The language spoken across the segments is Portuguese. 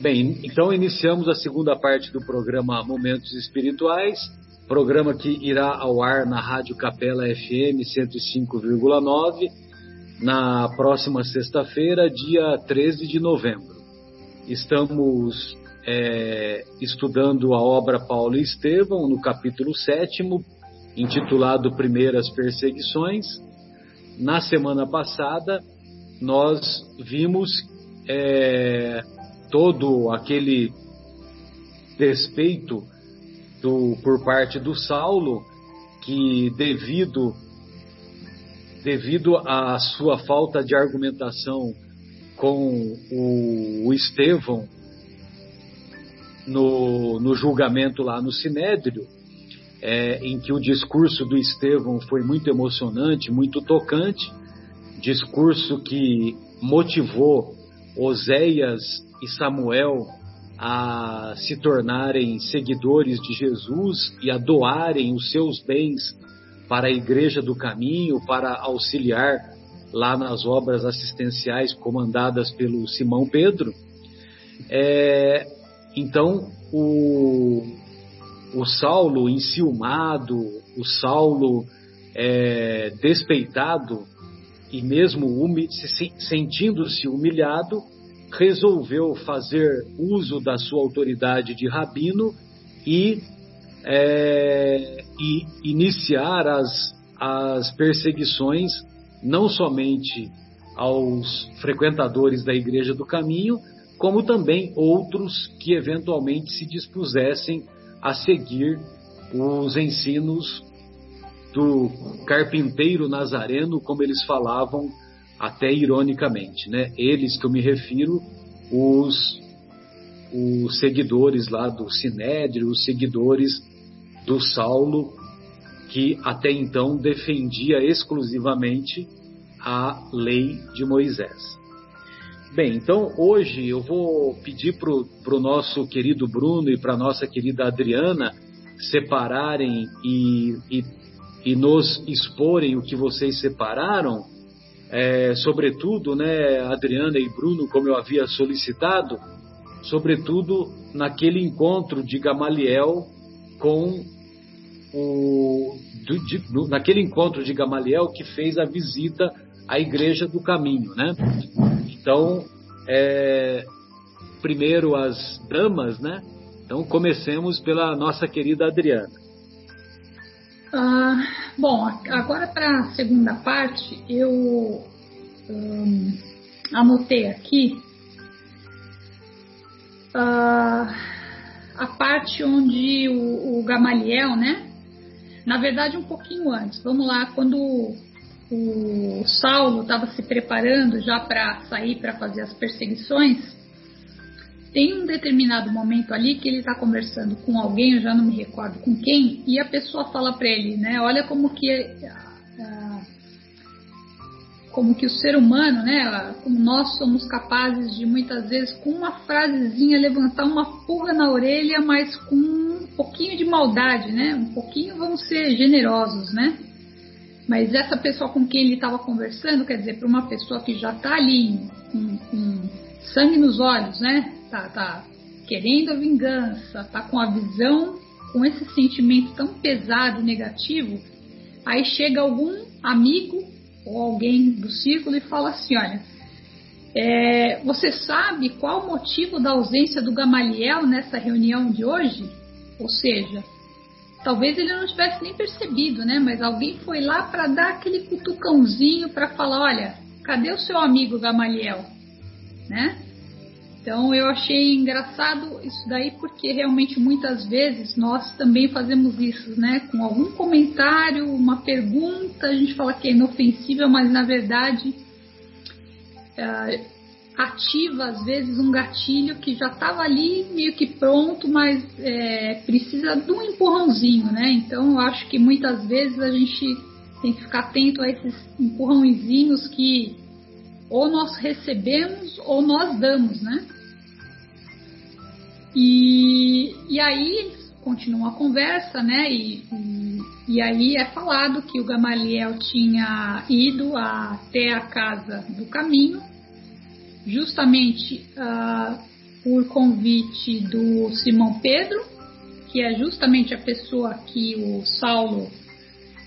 Bem, então iniciamos a segunda parte do programa Momentos Espirituais, programa que irá ao ar na Rádio Capela FM 105,9 na próxima sexta-feira, dia 13 de novembro. Estamos é, estudando a obra Paulo e Estevão, no capítulo 7, intitulado Primeiras Perseguições. Na semana passada, nós vimos é, todo aquele despeito do, por parte do Saulo, que devido devido à sua falta de argumentação com o, o Estevão no, no, julgamento lá no Sinédrio, é, em que o discurso do Estevão foi muito emocionante, muito tocante, discurso que motivou Oséias e Samuel a se tornarem seguidores de Jesus e a doarem os seus bens para a Igreja do Caminho, para auxiliar lá nas obras assistenciais comandadas pelo Simão Pedro. É, então, o, o Saulo enciumado, o Saulo é, despeitado e mesmo se, sentindo-se humilhado, resolveu fazer uso da sua autoridade de rabino e, é, e iniciar as, as perseguições não somente aos frequentadores da Igreja do Caminho, como também outros que eventualmente se dispusessem a seguir os ensinos do carpinteiro nazareno, como eles falavam até ironicamente, né? Eles que eu me refiro, os, os seguidores lá do Sinédrio, os seguidores do Saulo, que até então defendia exclusivamente a lei de Moisés. Bem, então hoje eu vou pedir para o nosso querido Bruno e para nossa querida Adriana separarem e, e, e nos exporem o que vocês separaram é, sobretudo, né, Adriana e Bruno, como eu havia solicitado, sobretudo naquele encontro de Gamaliel com o do, de, naquele encontro de Gamaliel que fez a visita à Igreja do Caminho, né? Então, é, primeiro as damas, né? Então comecemos pela nossa querida Adriana. Ah, bom, agora para a segunda parte, eu um, anotei aqui uh, a parte onde o, o, Gamaliel, né? Na verdade, um pouquinho antes. Vamos lá, quando o Saulo estava se preparando já para sair para fazer as perseguições, tem um determinado momento ali que ele está conversando com alguém, eu já não me recordo com quem, e a pessoa fala para ele, né? Olha como que como que o ser humano, né, como nós somos capazes de muitas vezes com uma frasezinha levantar uma pulga na orelha, mas com um pouquinho de maldade, né? Um pouquinho vamos ser generosos, né? Mas essa pessoa com quem ele estava conversando, quer dizer, para uma pessoa que já está ali com, com sangue nos olhos, né? tá, tá querendo a vingança, tá com a visão, com esse sentimento tão pesado e negativo, aí chega algum amigo ou alguém do círculo e fala assim, olha, é, você sabe qual o motivo da ausência do Gamaliel nessa reunião de hoje? Ou seja, talvez ele não tivesse nem percebido, né? Mas alguém foi lá para dar aquele cutucãozinho para falar, olha, cadê o seu amigo Gamaliel, né? Então eu achei engraçado isso daí porque realmente muitas vezes nós também fazemos isso, né? Com algum comentário, uma pergunta, a gente fala que é inofensível, mas na verdade é, ativa às vezes um gatilho que já estava ali meio que pronto, mas é, precisa de um empurrãozinho, né? Então eu acho que muitas vezes a gente tem que ficar atento a esses empurrãozinhos que ou nós recebemos ou nós damos, né? E, e aí continua a conversa, né? E, e, e, aí é falado que o Gamaliel tinha ido até a casa do caminho justamente uh, por convite do Simão Pedro, que é justamente a pessoa que o Saulo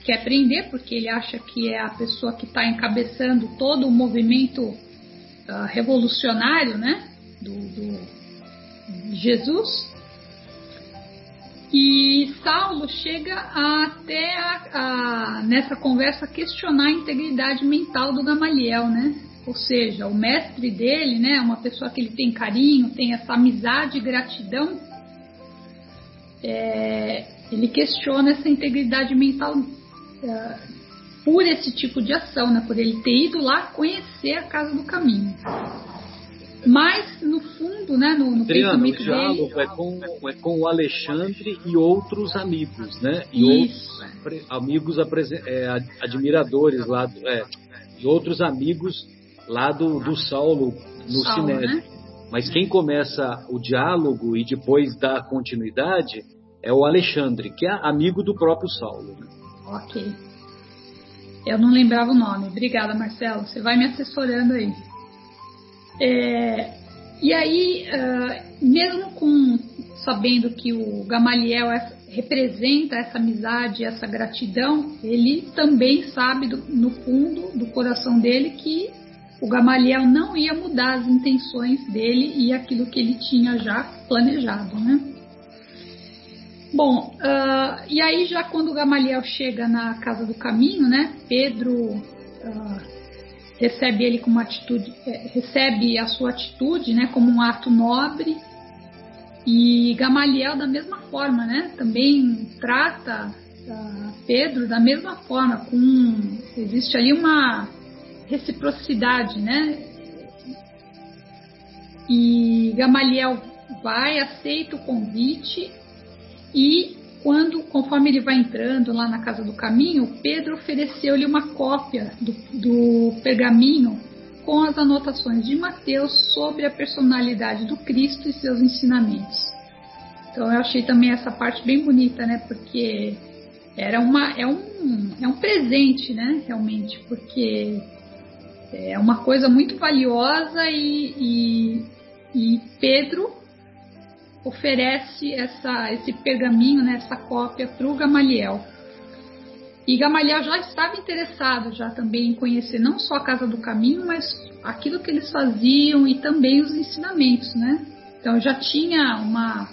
quer prender, porque ele acha que é a pessoa que está encabeçando todo o movimento uh, revolucionário né, do, do Jesus. E Saulo chega até a, a, nessa conversa questionar a integridade mental do Gamaliel, né? Ou seja, o mestre dele, né, uma pessoa que ele tem carinho, tem essa amizade e gratidão, é, ele questiona essa integridade mental é, por esse tipo de ação, né, por ele ter ido lá conhecer a casa do caminho. Mas, no fundo, né, no, no pensamento o diálogo dele... é com, é com o Alexandre e outros amigos, né? E Isso. outros amigos é, admiradores lá, é, e outros amigos lá do, do Saulo no Saulo, Sinédrio. Né? Mas quem começa o diálogo e depois dá continuidade é o Alexandre, que é amigo do próprio Saulo. Né? Ok. Eu não lembrava o nome. Obrigada, Marcelo. Você vai me assessorando aí. É, e aí, uh, mesmo com sabendo que o Gamaliel é, representa essa amizade, essa gratidão, ele também sabe do, no fundo do coração dele que o Gamaliel não ia mudar as intenções dele e aquilo que ele tinha já planejado, né? Bom, uh, e aí já quando o Gamaliel chega na casa do caminho, né? Pedro uh, recebe ele com uma atitude, é, recebe a sua atitude, né? Como um ato nobre e Gamaliel da mesma forma, né? Também trata uh, Pedro da mesma forma, com existe ali uma reciprocidade, né? E Gamaliel vai, aceita o convite e quando, conforme ele vai entrando lá na casa do caminho, Pedro ofereceu-lhe uma cópia do, do pergaminho com as anotações de Mateus sobre a personalidade do Cristo e seus ensinamentos. Então eu achei também essa parte bem bonita, né? Porque era uma, é, um, é um presente, né? Realmente, porque é uma coisa muito valiosa e, e, e Pedro oferece essa, esse pergaminho, né, essa cópia para o Gamaliel. E Gamaliel já estava interessado já também em conhecer não só a Casa do Caminho, mas aquilo que eles faziam e também os ensinamentos, né? Então já tinha uma,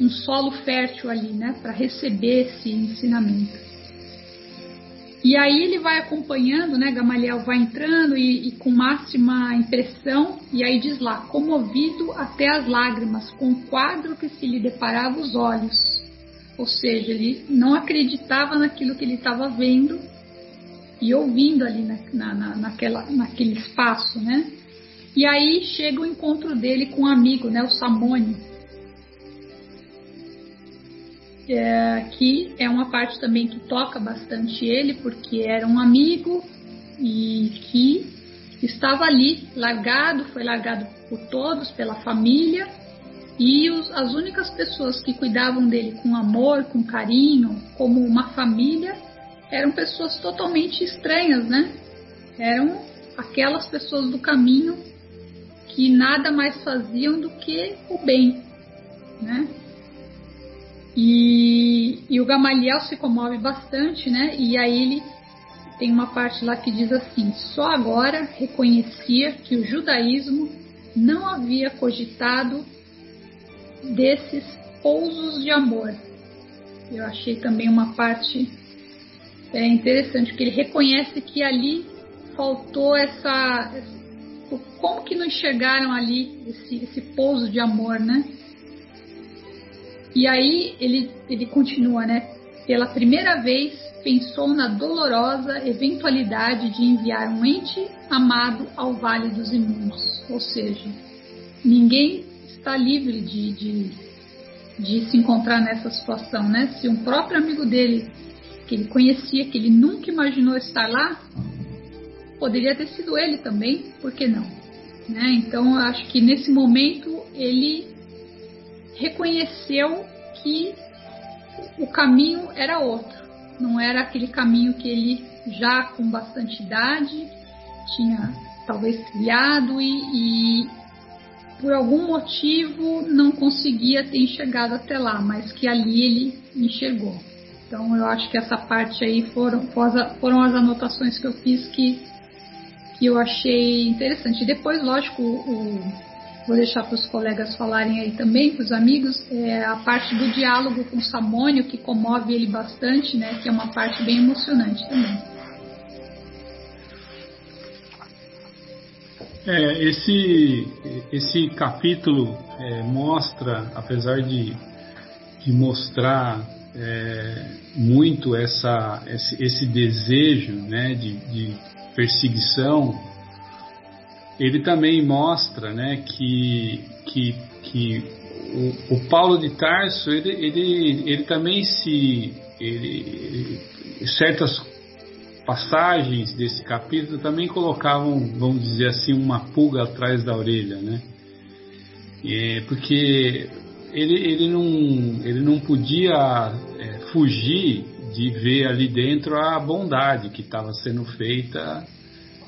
um solo fértil ali, né, para receber esse ensinamento. E aí ele vai acompanhando, né? Gamaliel vai entrando e, e, com máxima impressão, e aí diz lá, comovido até as lágrimas, com o quadro que se lhe deparava os olhos. Ou seja, ele não acreditava naquilo que ele estava vendo e ouvindo ali na, na, na, naquela, naquele espaço, né? E aí chega o encontro dele com um amigo, né? O Samone é, que é uma parte também que toca bastante ele, porque era um amigo e que estava ali, largado, foi largado por todos, pela família, e os, as únicas pessoas que cuidavam dele com amor, com carinho, como uma família, eram pessoas totalmente estranhas, né? Eram aquelas pessoas do caminho que nada mais faziam do que o bem, né? E, e o Gamaliel se comove bastante, né? E aí ele tem uma parte lá que diz assim: só agora reconhecia que o judaísmo não havia cogitado desses pousos de amor. Eu achei também uma parte é, interessante, que ele reconhece que ali faltou essa. Como que não enxergaram ali esse, esse pouso de amor, né? E aí ele, ele continua, né? Pela primeira vez pensou na dolorosa eventualidade de enviar um ente amado ao Vale dos Imundos. Ou seja, ninguém está livre de, de, de se encontrar nessa situação, né? Se um próprio amigo dele, que ele conhecia, que ele nunca imaginou estar lá, poderia ter sido ele também, por que não? Né? Então, eu acho que nesse momento ele reconheceu que o caminho era outro, não era aquele caminho que ele já com bastante idade tinha talvez criado e, e, por algum motivo não conseguia ter enxergado até lá, mas que ali ele enxergou. Então eu acho que essa parte aí foram, foram as anotações que eu fiz que, que eu achei interessante. E depois, lógico, o, vou deixar para os colegas falarem aí também, para os amigos, é a parte do diálogo com Samônio, que comove ele bastante, né, que é uma parte bem emocionante também. É, esse, esse capítulo é, mostra, apesar de, de mostrar é, muito essa, esse, esse desejo né, de, de, perseguição, ele também mostra né, que, que, que o, o Paulo de Tarso ele, ele, ele também se ele, certas passagens desse capítulo também colocavam, vamos dizer assim, uma pulga atrás da orelha, né? É, porque ele, ele, não, ele não podia é, fugir de ver ali dentro a bondade que estava sendo feita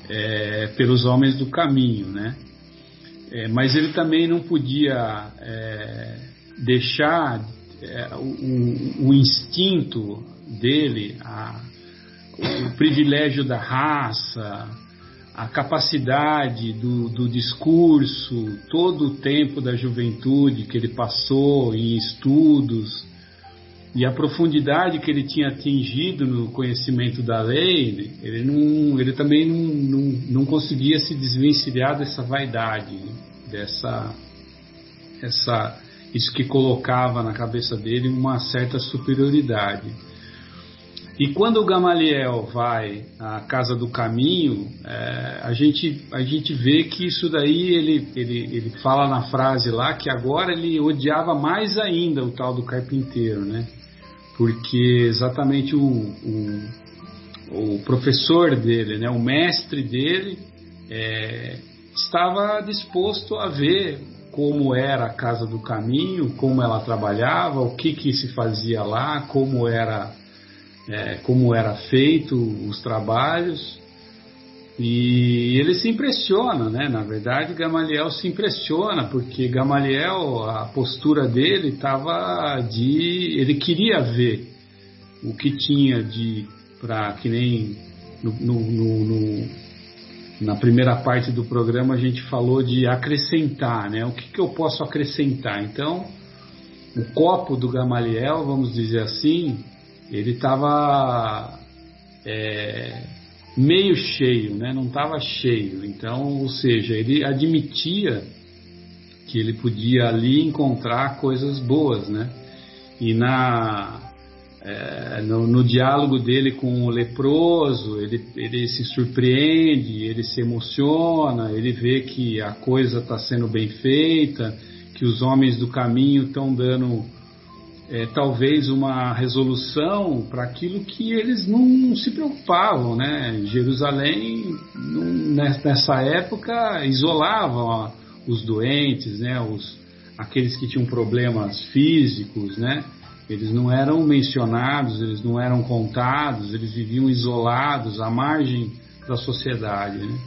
é, pelos homens do caminho, né? É, mas ele também não podia é, deixar é, o, o, instinto dele, a, o privilégio da raça, a capacidade do, do, discurso, todo o tempo da juventude que ele passou em estudos e a profundidade que ele tinha atingido no conhecimento da lei, ele, não, ele também não, não, não conseguia se desvencilhar dessa vaidade, dessa essa, isso que colocava na cabeça dele uma certa superioridade. E quando o Gamaliel vai à Casa do Caminho, é, a, gente, a gente vê que isso daí, ele, ele, ele fala na frase lá que agora ele odiava mais ainda o tal do carpinteiro, né? Porque exatamente o, o, o professor dele, né, o mestre dele, é, estava disposto a ver como era a Casa do Caminho, como ela trabalhava, o que, que se fazia lá, como era é, como era feito os trabalhos e ele se impressiona, né? Na verdade, Gamaliel se impressiona porque Gamaliel, a postura dele estava de, ele queria ver o que tinha de para que nem no, no, no, na primeira parte do programa a gente falou de acrescentar, né? O que, que eu posso acrescentar? Então, o copo do Gamaliel, vamos dizer assim, ele estava é, meio cheio, né? não estava cheio. Então, ou seja, ele admitia que ele podia ali encontrar coisas boas, né? E na é, no, no, diálogo dele com o leproso, ele, ele se surpreende, ele se emociona, ele vê que a coisa está sendo bem feita, que os homens do caminho estão dando é, talvez uma resolução para aquilo que eles não se preocupavam, né? Jerusalém nessa época isolava os doentes, né? Os aqueles que tinham problemas físicos, né? Eles não eram mencionados, eles não eram contados, eles viviam isolados à margem da sociedade, né?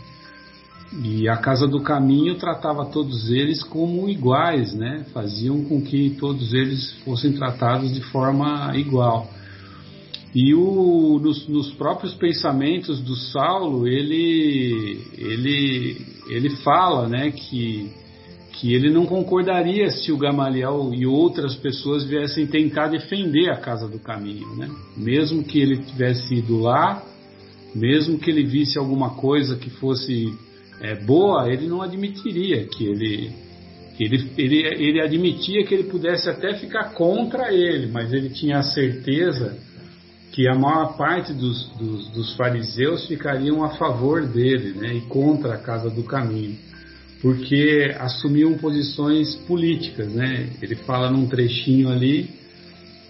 E a Casa do Caminho tratava todos eles como iguais, né? Faziam com que todos eles fossem tratados de forma igual. E o, nos, nos, próprios pensamentos do Saulo, ele, ele, ele fala né, que, que ele não concordaria se o Gamaliel e outras pessoas viessem tentar defender a Casa do Caminho. Né? Mesmo que ele tivesse ido lá, mesmo que ele visse alguma coisa que fosse é, boa, ele não admitiria que ele, ele, ele, ele admitia que ele pudesse até ficar contra ele, mas ele tinha a certeza que a maior parte dos, dos, dos fariseus ficariam a favor dele né, e contra a casa do caminho, porque assumiam posições políticas. Né? Ele fala num trechinho ali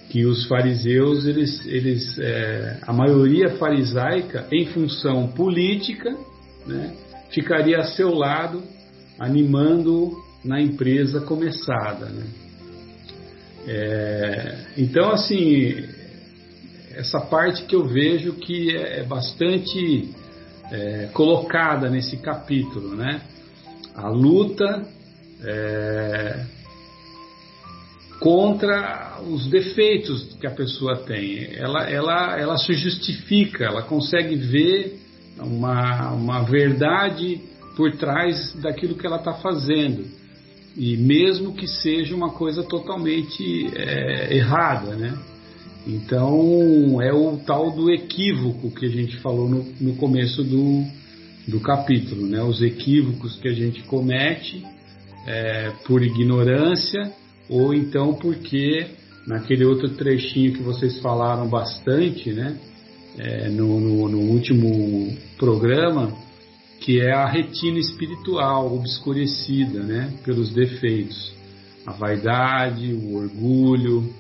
que os fariseus, eles, eles, é, a maioria farisaica, em função política, né, ficaria a seu lado, animando na empresa começada. Né? É, então, assim, essa parte que eu vejo que é, é bastante é, colocada nesse capítulo, né? A luta é, contra os defeitos que a pessoa tem. Ela, ela, ela se justifica, ela consegue ver uma, uma verdade por trás daquilo que ela está fazendo. E mesmo que seja uma coisa totalmente é, errada, né? Então é o tal do equívoco que a gente falou no, no começo do, do capítulo, né? Os equívocos que a gente comete é, por ignorância ou então porque naquele outro trechinho que vocês falaram bastante, né? É, no, no, no último programa, que é a retina espiritual obscurecida, né? Pelos defeitos, a vaidade, o orgulho,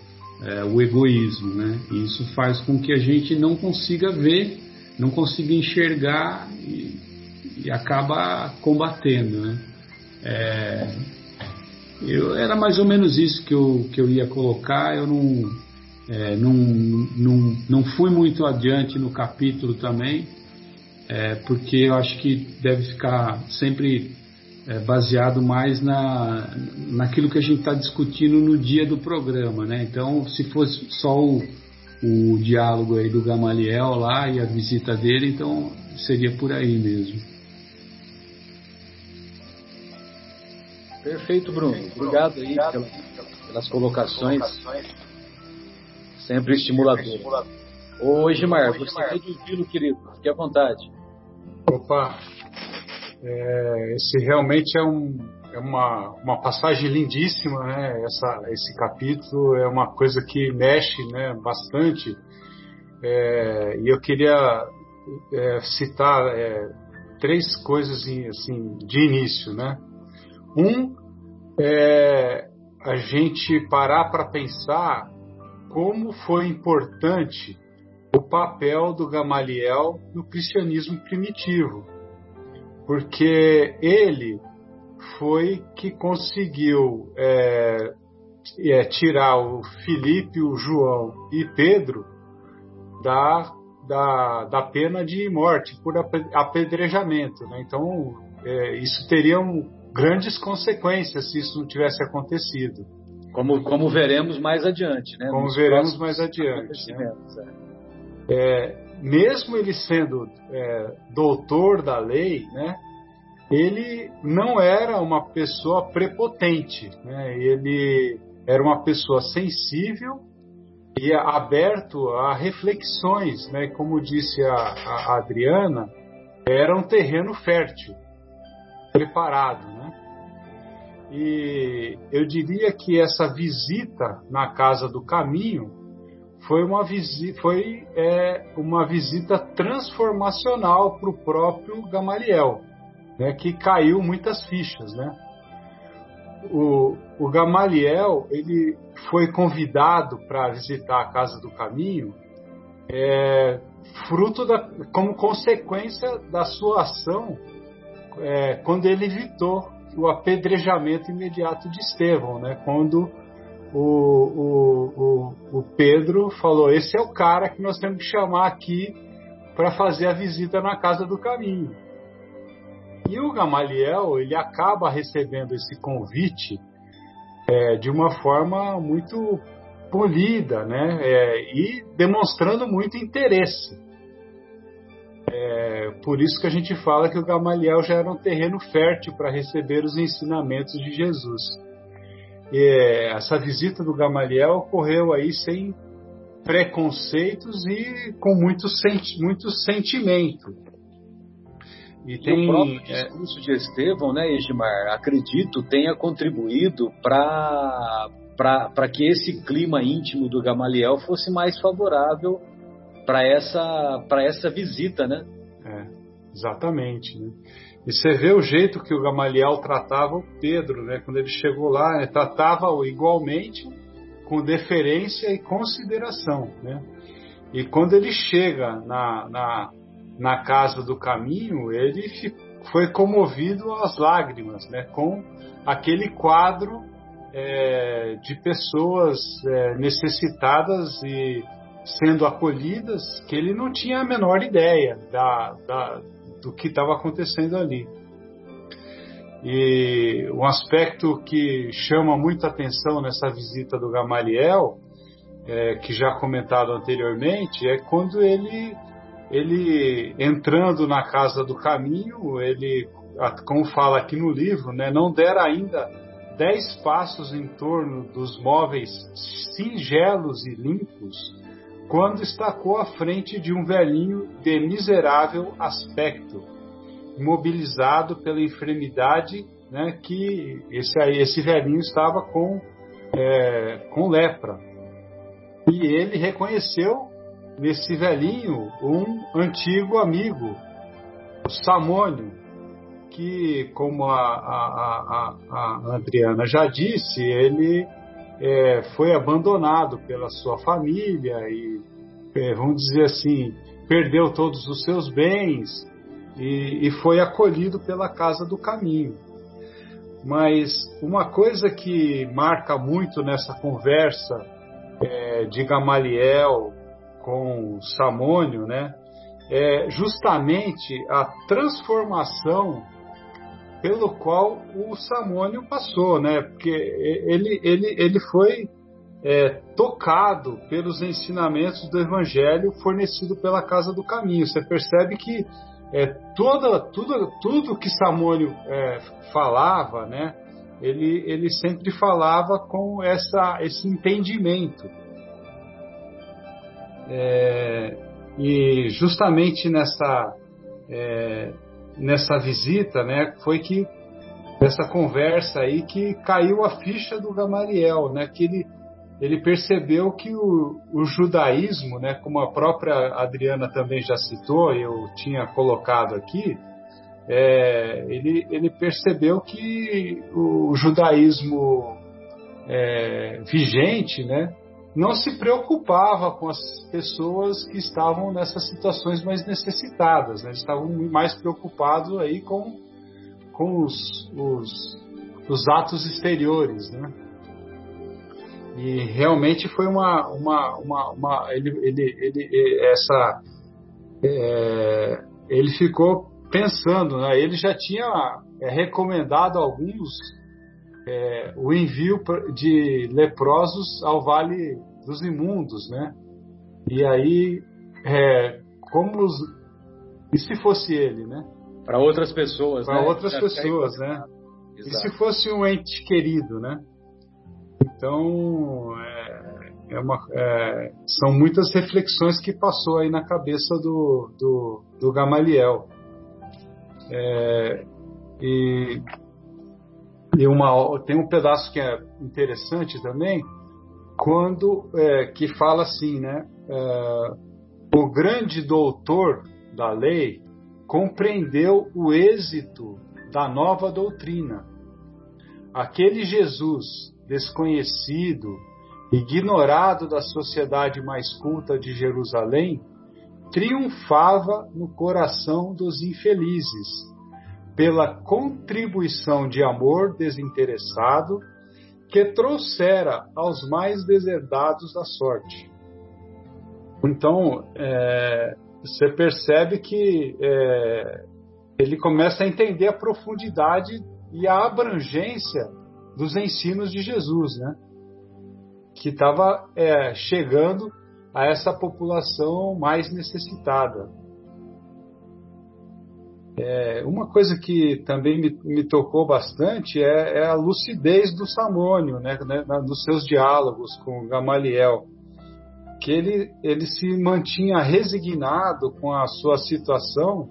é, o egoísmo, né? E isso faz com que a gente não consiga ver, não consiga enxergar e, e acaba combatendo, né? É, eu, era mais ou menos isso que eu, que eu ia colocar. Eu não, é, não, não, não fui muito adiante no capítulo também, é, porque eu acho que deve ficar sempre é, baseado mais na, naquilo que a gente está discutindo no dia do programa. Né? Então, se fosse só o, o diálogo aí do Gamaliel lá e a visita dele, então seria por aí mesmo. Perfeito, Bruno. Obrigado aí pelas colocações. Sempre estimulador. Ô, Edmar, gostaria de ouvi-lo, querido. Fique à vontade. Opa, é, esse realmente é, um, é uma, uma passagem lindíssima, né? Essa, esse capítulo é uma coisa que mexe né, bastante. É, e eu queria é, citar é, três coisas assim, de início, né? Um é a gente parar para pensar como foi importante o papel do Gamaliel no cristianismo primitivo, porque ele foi que conseguiu é, é, tirar o Filipe, o João e Pedro da, da, da pena de morte por apedrejamento. Né? Então, é, isso teria um, grandes consequências se isso não tivesse acontecido. Como, como veremos mais adiante, né? Como Nos veremos mais adiante. Né? É. é, mesmo ele sendo é, doutor da lei, né? Ele não era uma pessoa prepotente, né? Ele era uma pessoa sensível e aberto a reflexões, né? Como disse a, a Adriana, era um terreno fértil preparado? E eu diria que essa visita na casa do caminho foi uma visita, foi, é, uma visita transformacional para o próprio Gamaliel, né, que caiu muitas fichas, né? O, o Gamaliel ele foi convidado para visitar a casa do caminho, é, fruto da, como consequência da sua ação é, quando ele evitou o apedrejamento imediato de Estevão, né? Quando o, o, o, o Pedro falou: esse é o cara que nós temos que chamar aqui para fazer a visita na casa do caminho. E o Gamaliel ele acaba recebendo esse convite é, de uma forma muito polida, né? É, e demonstrando muito interesse. É, por isso que a gente fala que o Gamaliel já era um terreno fértil para receber os ensinamentos de Jesus. É, essa visita do Gamaliel ocorreu aí sem preconceitos e com muito, senti muito sentimento. E, tem, o próprio é, discurso é... de Estevão, né, Edmar, acredito, tenha contribuído para que esse clima íntimo do Gamaliel fosse mais favorável para essa, essa visita, né? É, exatamente. Né? E você vê o jeito que o Gamaliel tratava o Pedro, né? Quando ele chegou lá, ele tratava-o igualmente, com deferência e consideração, né? E quando ele chega na, na, na casa do caminho, ele foi comovido às lágrimas, né? Com aquele quadro é, de pessoas é, necessitadas e sendo acolhidas que ele não tinha a menor ideia da, da, do que estava acontecendo ali. E um aspecto que chama muita atenção nessa visita do Gamaliel, é, que já comentado anteriormente, é quando ele, ele entrando na casa do caminho, ele, como fala aqui no livro, né, não dera ainda dez passos em torno dos móveis singelos e limpos, quando estacou à frente de um velhinho de miserável aspecto, imobilizado pela enfermidade né, que esse, esse velhinho estava com, é, com lepra. E ele reconheceu nesse velhinho um antigo amigo, o Samônio, que, como a, a, a, a Adriana já disse, ele é, foi abandonado pela sua família e, é, vamos dizer assim, perdeu todos os seus bens e, e foi acolhido pela Casa do Caminho. Mas uma coisa que marca muito nessa conversa é, de Gamaliel com Samônio, né, é justamente a transformação pelo qual o Samônio passou, né? Porque ele, ele, ele foi é, tocado pelos ensinamentos do Evangelho fornecido pela Casa do Caminho. Você percebe que é, toda, tudo, tudo que Samônio é, falava, né? Ele, ele sempre falava com essa, esse entendimento. É, e justamente nessa é, nessa visita, né, foi que essa conversa aí que caiu a ficha do Gamaliel, né, que ele ele percebeu que o, o, judaísmo, né, como a própria Adriana também já citou, eu tinha colocado aqui, é, ele, ele, percebeu que o judaísmo é, vigente, né, não se preocupava com as pessoas que estavam nessas situações mais necessitadas, né? Eles estavam mais preocupados aí com, com os, os, os atos exteriores, né? E realmente foi uma, uma, uma, uma ele, ele, ele, essa, é, ele ficou pensando, né? Ele já tinha é, recomendado alguns é, o envio de leprosos ao Vale dos Imundos, né? E aí, é, como os, e se fosse ele, né? Para outras pessoas, Para né? outras pessoas, né? Exato. E se fosse um ente querido, né? Então, é, é uma, é, são muitas reflexões que passou aí na cabeça do, do, do Gamaliel. É, e e uma, tem um pedaço que é interessante também, quando é, que fala assim, né? É, o grande doutor da lei compreendeu o êxito da nova doutrina. Aquele Jesus desconhecido, ignorado da sociedade mais culta de Jerusalém, triunfava no coração dos infelizes pela contribuição de amor desinteressado que trouxera aos mais deserdados da sorte. Então, é, você percebe que é, ele começa a entender a profundidade e a abrangência dos ensinos de Jesus, né? que estava é, chegando a essa população mais necessitada. É, uma coisa que também me, me tocou bastante é, é, a lucidez do Samônio, né, né, nos seus diálogos com Gamaliel, que ele, ele se mantinha resignado com a sua situação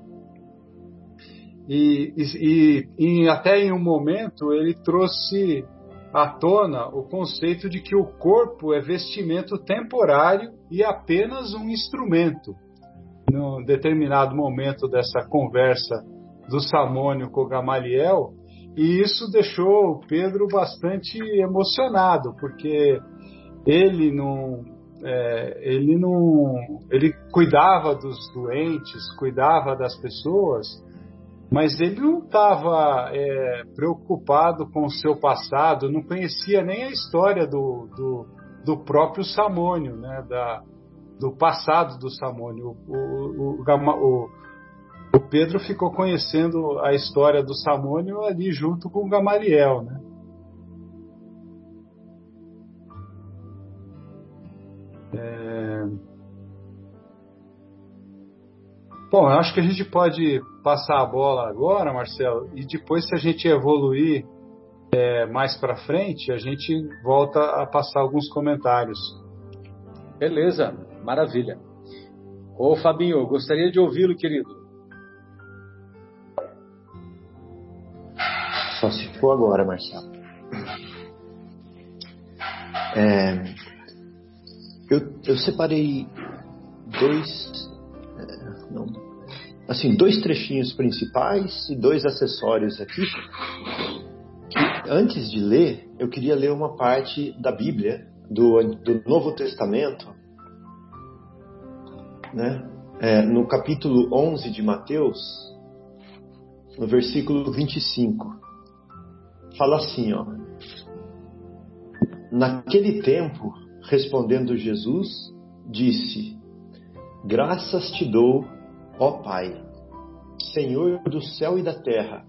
e, e, e até em um momento ele trouxe à tona o conceito de que o corpo é vestimento temporário e apenas um instrumento num determinado momento dessa conversa do Samônio com Gamaliel, e isso deixou o Pedro bastante emocionado, porque ele não, é, ele não, ele cuidava dos doentes, cuidava das pessoas, mas ele não estava é, preocupado com o seu passado, não conhecia nem a história do, do, do próprio Samônio, né, da, do passado do Samônio. O, o, o, O Pedro ficou conhecendo a história do Samônio ali junto com o Gamaliel, né? É... Bom, acho que a gente pode passar a bola agora, Marcelo, e depois, se a gente evoluir é, mais para frente, a gente volta a passar alguns comentários. Beleza, maravilha. Ô Fabinho, gostaria de ouvi-lo, querido. Só se for agora, Marcelo. É, eu, eu separei dois, é, não, assim, dois trechinhos principais e dois acessórios aqui. Que, antes de ler, eu queria ler uma parte da Bíblia, do, do Novo Testamento, né? É, no capítulo 11 de Mateus, no versículo 25, fala assim, ó. Naquele tempo, respondendo Jesus, disse: Graças te dou, ó Pai, Senhor do céu e da terra,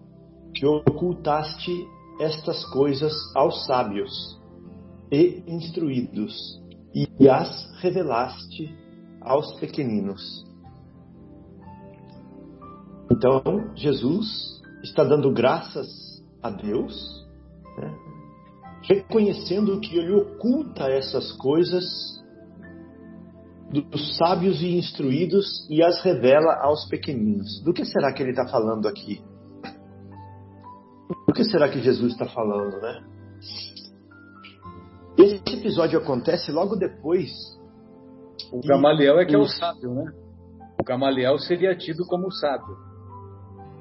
que ocultaste estas coisas aos sábios e instruídos e as revelaste aos pequeninos. Então, Jesus está dando graças a Deus, né? reconhecendo que Ele oculta essas coisas dos sábios e instruídos e as revela aos pequeninos. Do que será que Ele está falando aqui? Do que será que Jesus está falando, né? Esse episódio acontece logo depois. O Gamaliel é que é o sábio, né? O Gamaliel seria tido como sábio.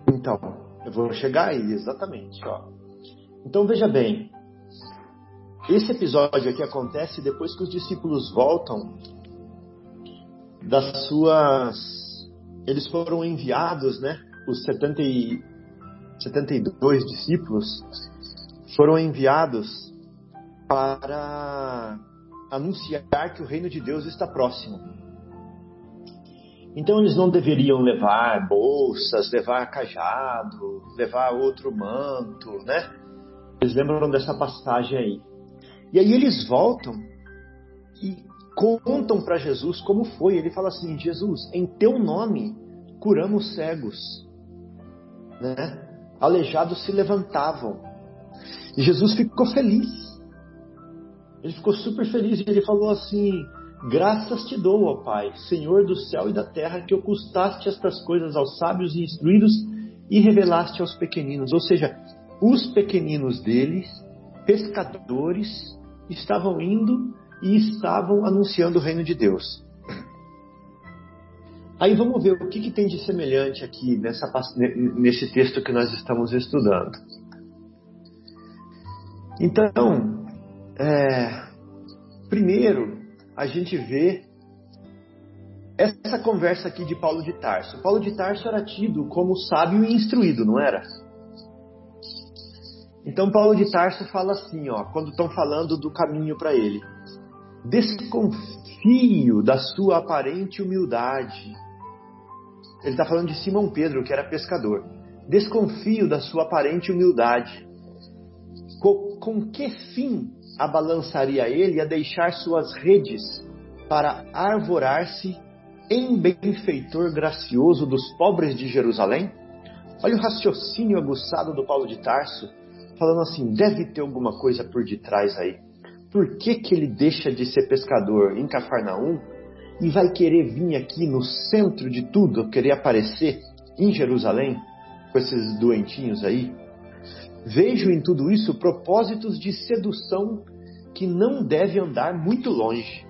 Então, eu vou chegar aí, exatamente. Ó. Então veja bem, esse episódio aqui acontece depois que os discípulos voltam das suas. Eles foram enviados, né? Os 70 e... 72 discípulos foram enviados para anunciar que o reino de Deus está próximo. Então eles não deveriam levar bolsas, levar cajado, levar outro manto, né? Eles lembram dessa passagem aí. E aí eles voltam e contam para Jesus como foi. Ele fala assim: Jesus, em teu nome curamos cegos, né? Aleijados se levantavam. E Jesus ficou feliz. Ele ficou super feliz e ele falou assim: Graças te dou, ó Pai, Senhor do céu e da terra, que ocultaste estas coisas aos sábios e instruídos e revelaste aos pequeninos. Ou seja, os pequeninos deles, pescadores, estavam indo e estavam anunciando o reino de Deus. Aí vamos ver o que, que tem de semelhante aqui nessa, nesse texto que nós estamos estudando. Então, é, primeiro, a gente vê essa conversa aqui de Paulo de Tarso. Paulo de Tarso era tido como sábio e instruído, não era? Então Paulo de Tarso fala assim, ó, quando estão falando do caminho para ele: desconfio da sua aparente humildade. Ele está falando de Simão Pedro, que era pescador. Desconfio da sua aparente humildade. Com, com que fim abalançaria ele a deixar suas redes para arvorar-se em benfeitor gracioso dos pobres de Jerusalém? Olha o raciocínio aguçado do Paulo de Tarso, falando assim: deve ter alguma coisa por detrás aí. Por que, que ele deixa de ser pescador em Cafarnaum e vai querer vir aqui no centro de tudo, querer aparecer em Jerusalém com esses doentinhos aí? Vejo em tudo isso propósitos de sedução que não deve andar muito longe.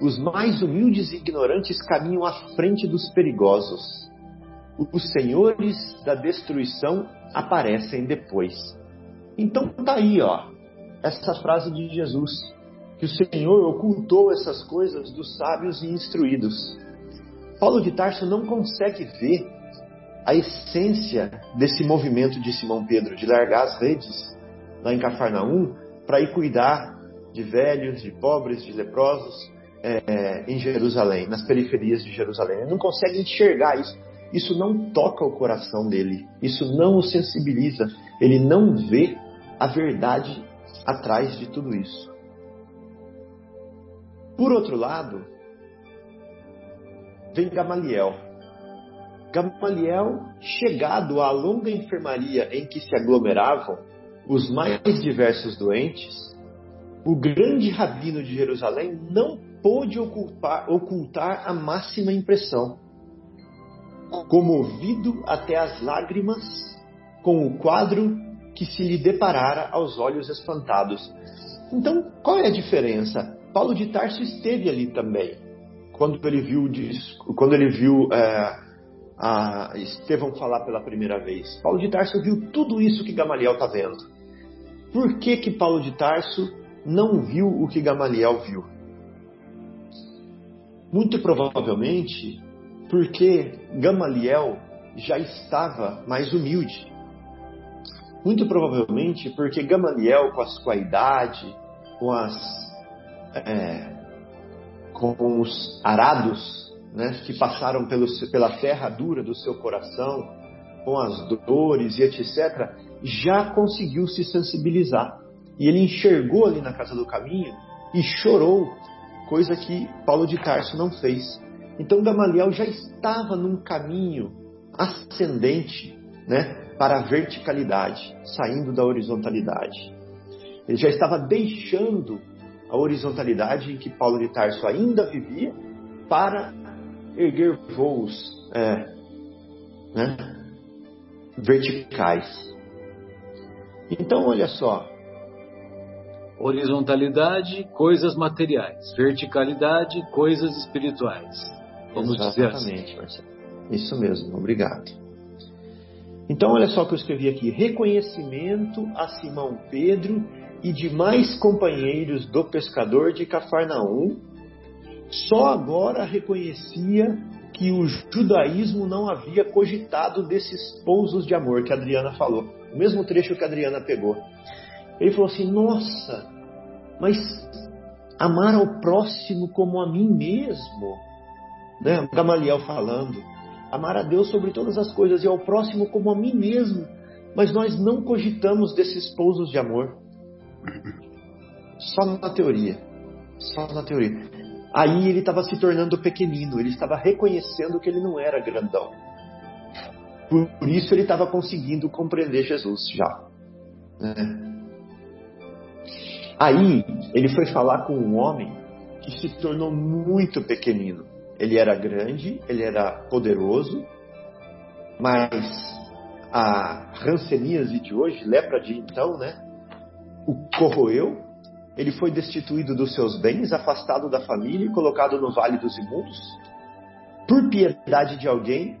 Os mais humildes e ignorantes caminham à frente dos perigosos. Os senhores da destruição aparecem depois. Então tá aí, ó, essa frase de Jesus, que o Senhor ocultou essas coisas dos sábios e instruídos. Paulo de Tarso não consegue ver a essência desse movimento de Simão Pedro, de largar as redes lá em Cafarnaum para ir cuidar de velhos, de pobres, de leprosos é, em Jerusalém, nas periferias de Jerusalém. Ele não consegue enxergar isso. isso não toca o coração dele, isso não o sensibiliza, ele não vê a verdade atrás de tudo isso. Por outro lado, vem Gamaliel. Gamaliel, chegado à longa enfermaria em que se aglomeravam os mais diversos doentes, o grande rabino de Jerusalém não pôde ocultar, a máxima impressão. Comovido até as lágrimas com o quadro que se lhe deparara aos olhos espantados. Então, qual é a diferença? Paulo de Tarso esteve ali também, quando ele viu, quando ele viu é, a Estevão falar pela primeira vez. Paulo de Tarso viu tudo isso que Gamaliel está vendo. Por que, que Paulo de Tarso não viu o que Gamaliel viu? Muito provavelmente porque Gamaliel já estava mais humilde. Muito provavelmente porque Gamaliel, com a sua idade, com, as, é, com os arados né, que passaram pelo, pela terra dura do seu coração, com as dores e etc., já conseguiu se sensibilizar. E ele enxergou ali na casa do caminho e chorou coisa que Paulo de Tarso não fez. Então Gamaliel já estava num caminho ascendente, né, para a verticalidade, saindo da horizontalidade. Ele já estava deixando a horizontalidade em que Paulo de Tarso ainda vivia para erguer voos é, né, verticais. Então, olha só, Horizontalidade, coisas materiais. Verticalidade, coisas espirituais. Vamos Exatamente, dizer assim. Marcelo. Isso mesmo, obrigado. Então, olha só o que eu escrevi aqui: reconhecimento a Simão Pedro e demais companheiros do pescador de Cafarnaum. Só agora reconhecia que o judaísmo não havia cogitado desses pousos de amor que a Adriana falou. O mesmo trecho que a Adriana pegou. Ele falou assim: Nossa, mas amar ao próximo como a mim mesmo, né? Gamaliel falando, amar a Deus sobre todas as coisas e ao próximo como a mim mesmo, mas nós não cogitamos desses pousos de amor. Só na teoria. Só na teoria. Aí ele estava se tornando pequenino, ele estava reconhecendo que ele não era grandão. Por isso ele estava conseguindo compreender Jesus já. Né? Aí ele foi falar com um homem que se tornou muito pequenino. Ele era grande, ele era poderoso, mas a ranceníase de hoje, lepra de então, né? O corroeu. Ele foi destituído dos seus bens, afastado da família e colocado no vale dos imundos. Por piedade de alguém,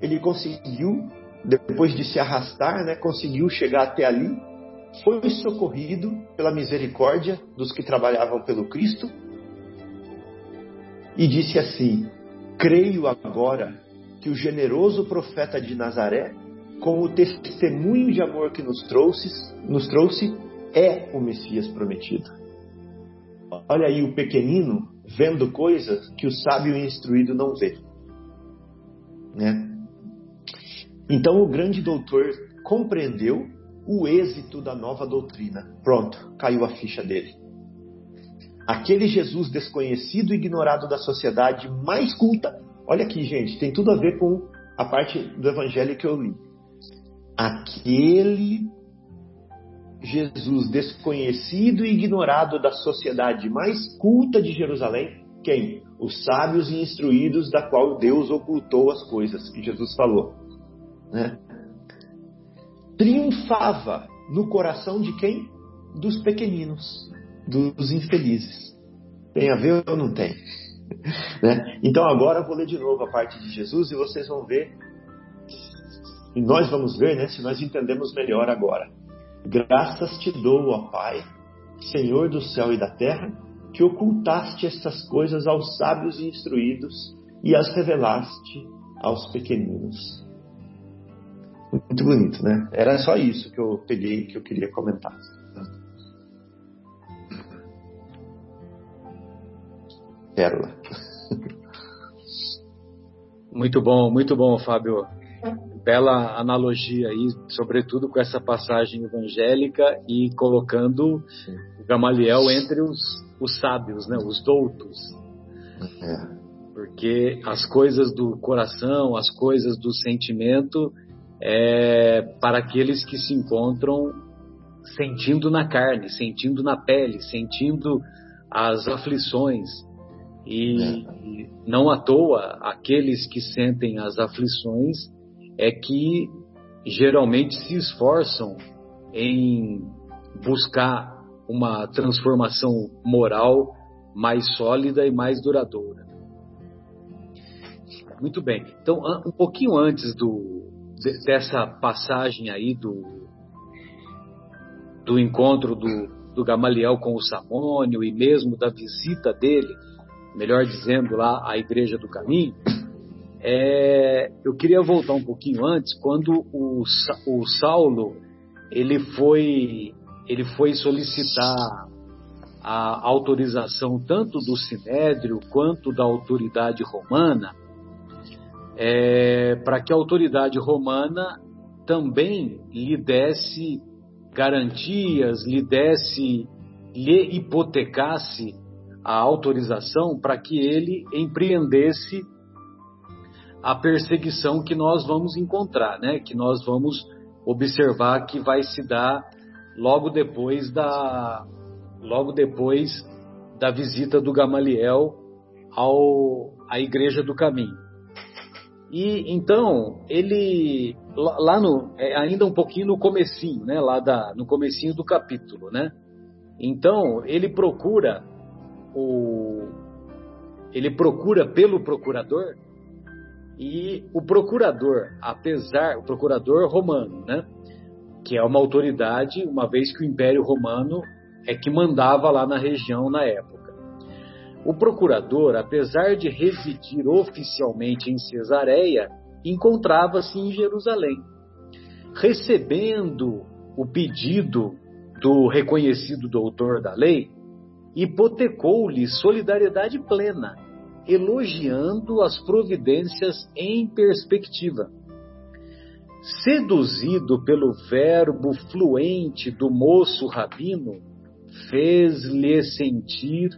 ele conseguiu, depois de se arrastar, né, conseguiu chegar até ali foi socorrido pela misericórdia dos que trabalhavam pelo Cristo e disse assim: Creio agora que o generoso profeta de Nazaré, com o testemunho de amor que nos trouxe, nos trouxe, é o Messias prometido. Olha aí o pequenino vendo coisas que o sábio e instruído não vê. Né? Então o grande doutor compreendeu o êxito da nova doutrina. Pronto, caiu a ficha dele. Aquele Jesus desconhecido e ignorado da sociedade mais culta. Olha aqui, gente, tem tudo a ver com a parte do evangelho que eu li. Aquele Jesus desconhecido e ignorado da sociedade mais culta de Jerusalém, quem? Os sábios e instruídos da qual Deus ocultou as coisas que Jesus falou. Né? triunfava no coração de quem? Dos pequeninos, dos infelizes. Tem a ver ou não tem? né? Então agora eu vou ler de novo a parte de Jesus e vocês vão ver, e nós vamos ver né, se nós entendemos melhor agora. Graças te dou, ó Pai, Senhor do céu e da terra, que ocultaste estas coisas aos sábios e instruídos e as revelaste aos pequeninos. Muito bonito, né? Era só isso que eu peguei que eu queria comentar. Pérola. Muito bom, muito bom, Fábio. Bela analogia aí, sobretudo com essa passagem evangélica e colocando Sim. Gamaliel entre os, os sábios, né, os doutos. É. Porque as coisas do coração, as coisas do sentimento, é para aqueles que se encontram sentindo na carne, sentindo na pele, sentindo as aflições. E é. não à toa, aqueles que sentem as aflições é que geralmente se esforçam em buscar uma transformação moral mais sólida e mais duradoura. Muito bem. Então, um pouquinho antes do, dessa passagem aí do, do encontro do, do Gamaliel com o Samônio e mesmo da visita dele, melhor dizendo, lá à Igreja do Caminho, é, eu queria voltar um pouquinho antes, quando o, o Saulo ele foi, ele foi solicitar a autorização tanto do Sinédrio quanto da autoridade romana, é, para que a autoridade romana também lhe desse garantias, lhe desse, lhe hipotecasse a autorização para que ele empreendesse a perseguição que nós vamos encontrar, né? Que nós vamos observar que vai se dar logo depois da logo depois da visita do Gamaliel ao à igreja do caminho. E então ele lá no é, ainda um pouquinho no comecinho, né? Lá da no comecinho do capítulo, né? Então ele procura o ele procura pelo procurador e o procurador, apesar, o procurador romano, né? Que é uma autoridade, uma vez que o Império Romano é que mandava lá na região na época. O procurador, apesar de residir oficialmente em Cesareia, encontrava-se em Jerusalém. Recebendo o pedido do reconhecido doutor da lei, hipotecou-lhe solidariedade plena elogiando as providências em perspectiva. Seduzido pelo verbo fluente do moço rabino, fez-lhe sentir,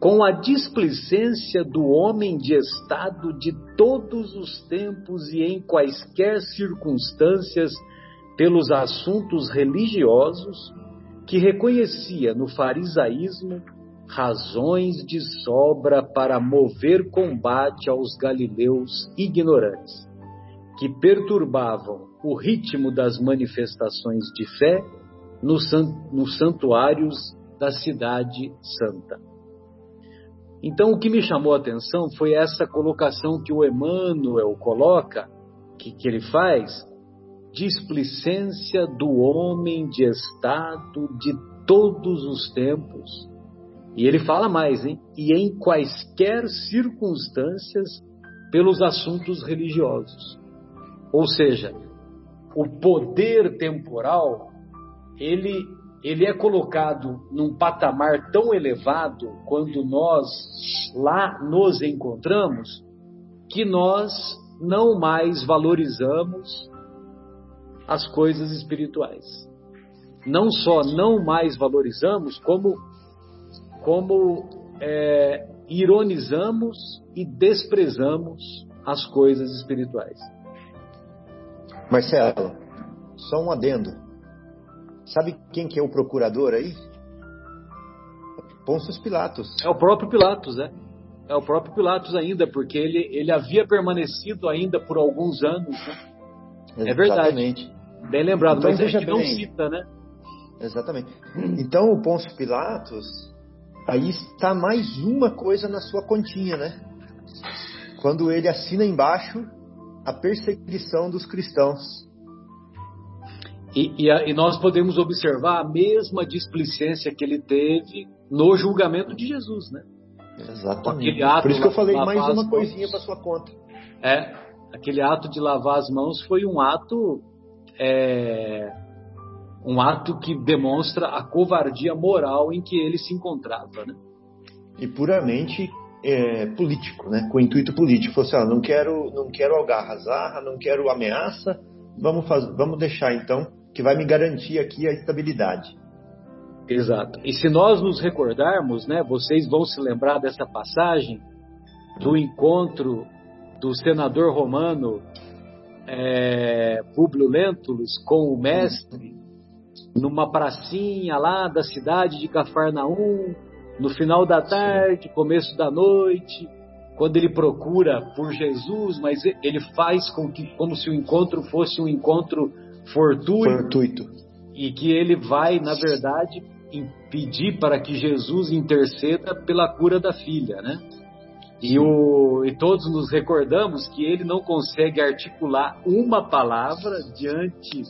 com a displicência do homem de estado de todos os tempos e em quaisquer circunstâncias, pelos assuntos religiosos, que reconhecia no farisaísmo razões de sobra para mover combate aos galileus ignorantes, que perturbavam o ritmo das manifestações de fé nos, santuários da cidade santa. Então, o que me chamou a atenção foi essa colocação que o Emmanuel coloca, que, que ele faz, displicência do homem de estado de todos os tempos, e ele fala mais, hein? E em quaisquer circunstâncias pelos assuntos religiosos. Ou seja, o poder temporal, ele, ele é colocado num patamar tão elevado quando nós lá nos encontramos, que nós não mais valorizamos as coisas espirituais. Não só não mais valorizamos, como como é, ironizamos e desprezamos as coisas espirituais. Marcelo, só um adendo. Sabe quem que é o procurador aí? Pôncio Pilatos. É o próprio Pilatos, é. É o próprio Pilatos ainda, porque ele, ele havia permanecido ainda por alguns anos. Né? É verdade. Bem lembrado, então, mas a gente não cita, né? Exatamente. Então o Pôncio Pilatos Aí está mais uma coisa na sua continha, né? Quando ele assina embaixo a perseguição dos cristãos. E, e, a, e, nós podemos observar a mesma displicência que ele teve no julgamento de Jesus, né? Exatamente. Por isso que eu falei mais uma coisinha para sua conta. É, aquele ato de lavar as mãos foi um ato é, um ato que demonstra a covardia moral em que ele se encontrava. Né? E puramente é, político, né? Com intuito político. Falou assim, ó, não quero, não quero algarra não quero ameaça, vamos, vamos deixar então, que vai me garantir aqui a estabilidade. Exato. E se nós nos recordarmos, né, vocês vão se lembrar dessa passagem do encontro do senador romano é, Públio Lentulus com o mestre numa pracinha lá da cidade de Cafarnaum, no final da tarde, começo da noite, quando ele procura por Jesus, mas ele faz com que, como se o encontro fosse um encontro fortuito, fortuito. e que ele vai, na verdade, pedir para que Jesus interceda pela cura da filha, né? E, o, e todos nos recordamos que ele não consegue articular uma palavra diante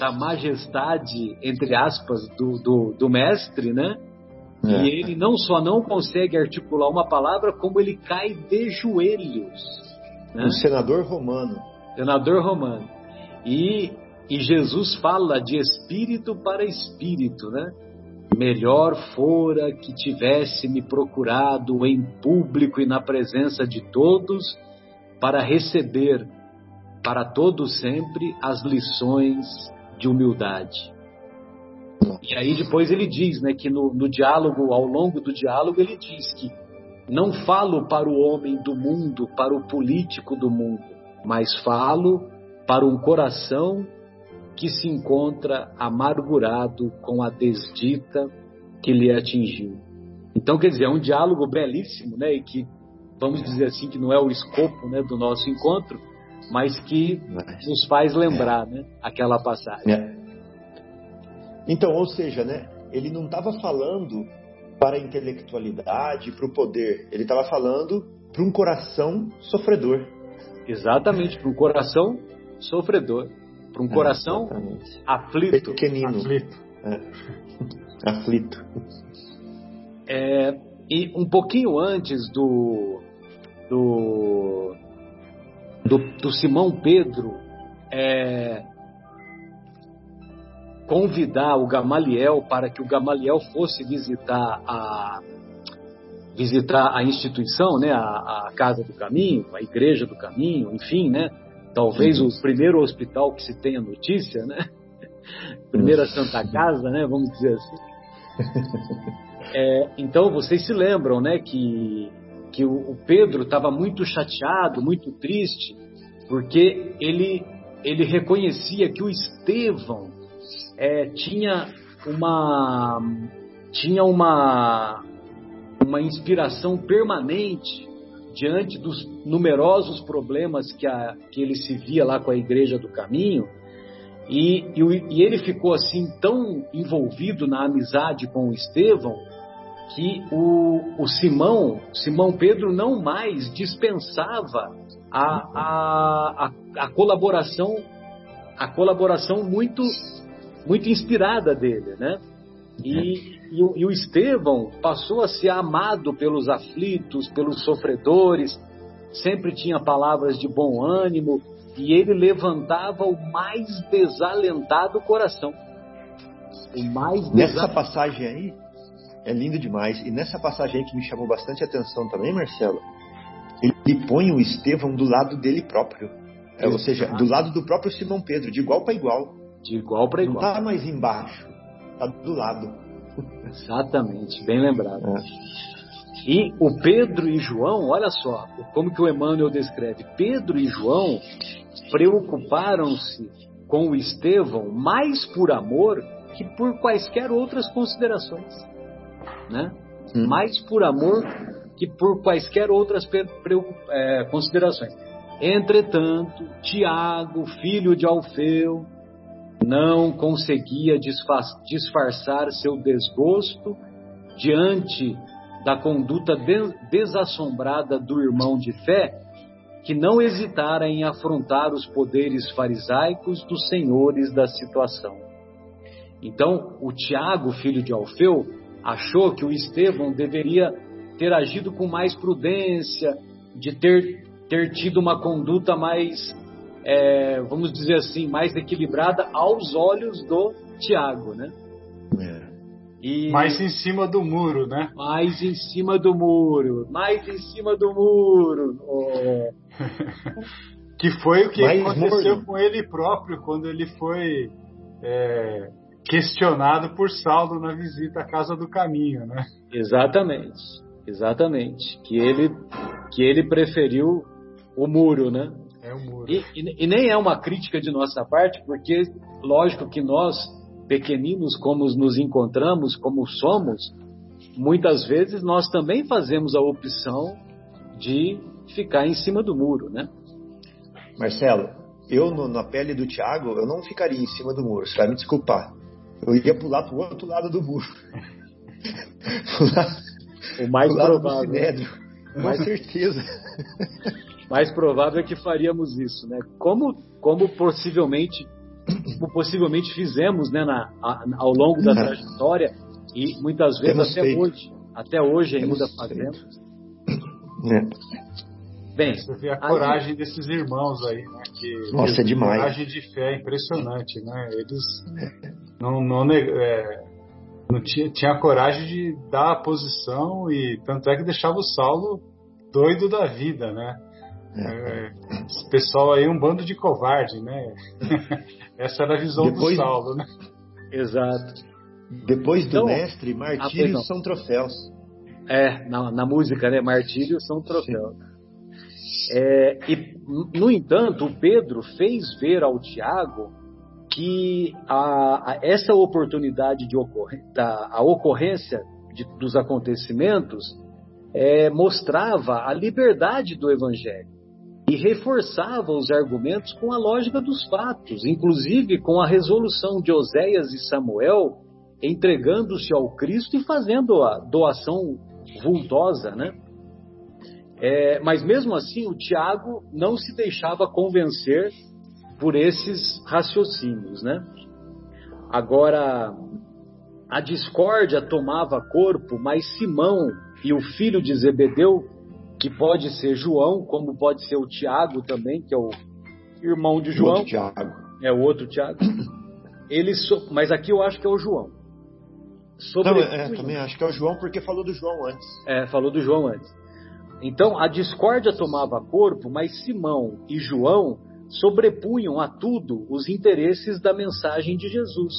da majestade, entre aspas, do, do, do mestre, né? É. E ele não só não consegue articular uma palavra, como ele cai de joelhos. Né? Um senador romano. Senador romano. E, e Jesus fala de espírito para espírito, né? Melhor fora que tivesse me procurado em público e na presença de todos, para receber para todo sempre as lições de humildade. E aí depois ele diz, né, que no, no diálogo, ao longo do diálogo, ele diz que não falo para o homem do mundo, para o político do mundo, mas falo para um coração que se encontra amargurado com a desdita que lhe atingiu. Então, quer dizer, é um diálogo belíssimo, né? E que, vamos dizer assim, que não é o escopo né, do nosso encontro, mas que nos faz lembrar né, aquela passagem. É. Então, ou seja, né, ele não estava falando para a intelectualidade, para o poder, ele estava falando para um coração sofredor. Exatamente, para um coração sofredor para um é, coração aflito. Pequenino. Aflito. É. aflito. É, e um pouquinho antes do, do, do, do Simão Pedro é, convidar o Gamaliel para que o Gamaliel fosse visitar a visitar a instituição, né, a, a casa do caminho, a igreja do caminho, enfim, né, talvez o primeiro hospital que se tenha notícia, né? Primeira Santa Casa, né? Vamos dizer assim. É, então vocês se lembram, né, que que o, Pedro estava muito chateado, muito triste, porque ele ele reconhecia que o Estevão é, tinha uma tinha uma uma inspiração permanente diante dos numerosos problemas que, a, que ele se via lá com a igreja do caminho, e, e, e, ele ficou assim tão envolvido na amizade com o Estevão que o, o Simão, Simão Pedro não mais dispensava a, a, a, a colaboração, a colaboração muito, muito inspirada dele, né? E, e o, e o Estevão passou a ser amado pelos aflitos, pelos sofredores, sempre tinha palavras de bom ânimo e ele levantava o mais desalentado coração. O mais Nessa passagem aí, é lindo demais. E nessa passagem aí que me chamou bastante atenção também, Marcelo, ele põe o Estevão do lado dele próprio. É, ou seja, do lado do próprio Simão Pedro, de igual para igual. De igual para igual. Não está mais embaixo, está do lado. Exatamente, bem lembrado. É. E o Pedro e João, olha só, como que o Emmanuel descreve. Pedro e João preocuparam-se com o Estevão mais por amor que por quaisquer outras considerações. Né? Mais por amor que por quaisquer outras é, considerações. Entretanto, Tiago, filho de Alfeu, não conseguia disfarçar seu desgosto diante da conduta desassombrada do irmão de fé, que não hesitara em afrontar os poderes farisaicos dos senhores da situação. Então, o Tiago, filho de Alfeu, achou que o Estevão deveria ter agido com mais prudência, de ter, ter tido uma conduta mais é, vamos dizer assim, mais equilibrada aos olhos do Tiago, né? É. E mais em cima do muro, né? Mais em cima do muro, mais em cima do muro. Oh. que foi o que mais aconteceu morno. com ele próprio quando ele foi é, questionado por Saulo na visita à casa do caminho, né? Exatamente, exatamente. Que ele que ele preferiu o muro, né? É o muro. E, e, e nem é uma crítica de nossa parte, porque lógico que nós pequeninos como nos encontramos, como somos, muitas vezes nós também fazemos a opção de ficar em cima do muro, né? Marcelo, eu no, na pele do Tiago, eu não ficaria em cima do muro, você vai me desculpar. Eu ia pular para o outro lado do muro. pular, o mais provável. Com mais certeza. mais provável é que faríamos isso, né? Como, como possivelmente como possivelmente fizemos né, na, a, ao longo da trajetória e muitas vezes Temos até feito. hoje, até hoje ainda fazemos. É. Bem, você vê a coragem desses irmãos aí, né? Que, Nossa, é demais. Coragem de fé impressionante, né? Eles não, não, é, não tinha, tinha coragem de dar a posição e tanto é que deixava o Saulo doido da vida, né? É, esse pessoal aí é um bando de covarde, né? Essa era a visão Depois, do Saulo, né? Exato. Depois do então, mestre, martírios são troféus. É, na, na, música, né? Martírios são troféus. É, e, no entanto, o Pedro fez ver ao Tiago que a, a, essa oportunidade de ocorrer, da, a ocorrência de, dos acontecimentos é, mostrava a liberdade do Evangelho e reforçava os argumentos com a lógica dos fatos, inclusive com a resolução de Oséias e Samuel entregando-se ao Cristo e fazendo a doação vultosa, né? É, mas mesmo assim, o Tiago não se deixava convencer por esses raciocínios, né? Agora, a discórdia tomava corpo, mas Simão e o filho de Zebedeu que pode ser João, como pode ser o Tiago também, que é o irmão de João. É o outro Tiago. Ele so... Mas aqui eu acho que é o João. Sobre... Não, é, também acho que é o João porque falou do João antes. É, falou do João antes. Então a discórdia tomava corpo, mas Simão e João sobrepunham a tudo os interesses da mensagem de Jesus.